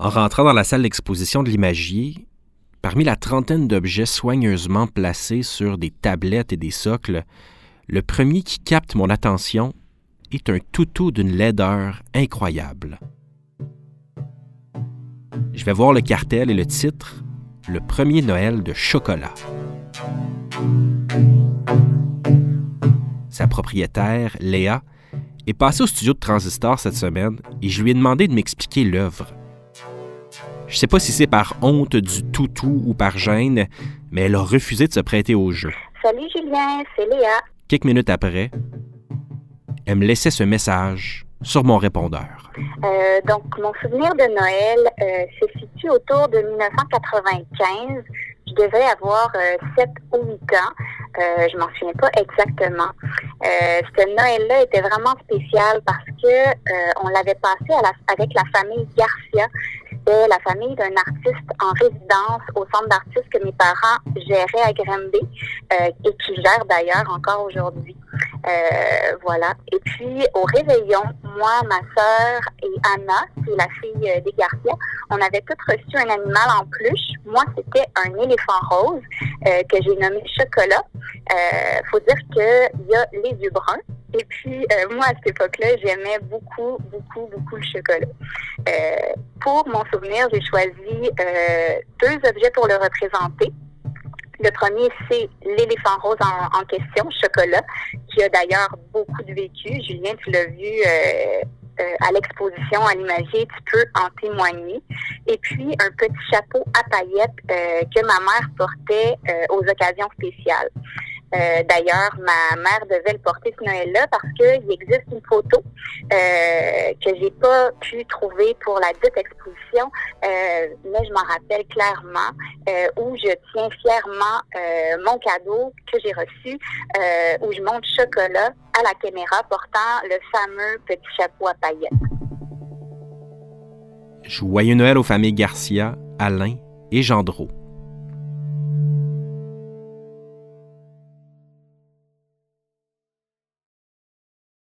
En rentrant dans la salle d'exposition de l'imagier, parmi la trentaine d'objets soigneusement placés sur des tablettes et des socles, le premier qui capte mon attention est un toutou d'une laideur incroyable. Je vais voir le cartel et le titre Le premier Noël de chocolat. Sa propriétaire, Léa, est passée au studio de Transistor cette semaine et je lui ai demandé de m'expliquer l'œuvre. Je sais pas si c'est par honte du toutou ou par gêne, mais elle a refusé de se prêter au jeu. Salut Julien, c'est Léa. Quelques minutes après, elle me laissait ce message sur mon répondeur. Euh, donc, mon souvenir de Noël euh, se situe autour de 1995. Je devais avoir euh, 7 ou 8 ans. Euh, je m'en souviens pas exactement. Ce Noël-là était vraiment spécial parce que euh, on l'avait passé avec la famille Garcia. C'était la famille d'un artiste en résidence au centre d'artistes que mes parents géraient à Granby euh, et qui gèrent d'ailleurs encore aujourd'hui. Euh, voilà. Et puis, au réveillon, moi, ma sœur et Anna, qui est la fille euh, des Garcia, on avait toutes reçu un animal en peluche. Moi, c'était un éléphant rose que j'ai nommé Chocolat. Faut dire qu'il y a les yeux bruns. Et puis, euh, moi, à cette époque-là, j'aimais beaucoup, beaucoup, beaucoup le chocolat. Euh, pour mon souvenir, j'ai choisi euh, deux objets pour le représenter. Le premier, c'est l'éléphant rose en, en, question, chocolat, qui a d'ailleurs beaucoup de vécu. Julien, tu l'as vu euh, euh, à l'exposition à l'imagier, tu peux en témoigner. Et puis, un petit chapeau à paillettes euh, que ma mère portait aux occasions spéciales. Euh, D'ailleurs, ma mère devait le porter ce Noël-là parce qu'il existe une photo euh, que j'ai pas pu trouver pour la dite exposition, euh, mais je m'en rappelle clairement où je tiens fièrement mon cadeau que j'ai reçu, où je monte chocolat à la caméra portant le fameux petit chapeau à paillettes. Joyeux Noël aux familles Garcia, Alain et Gendreau.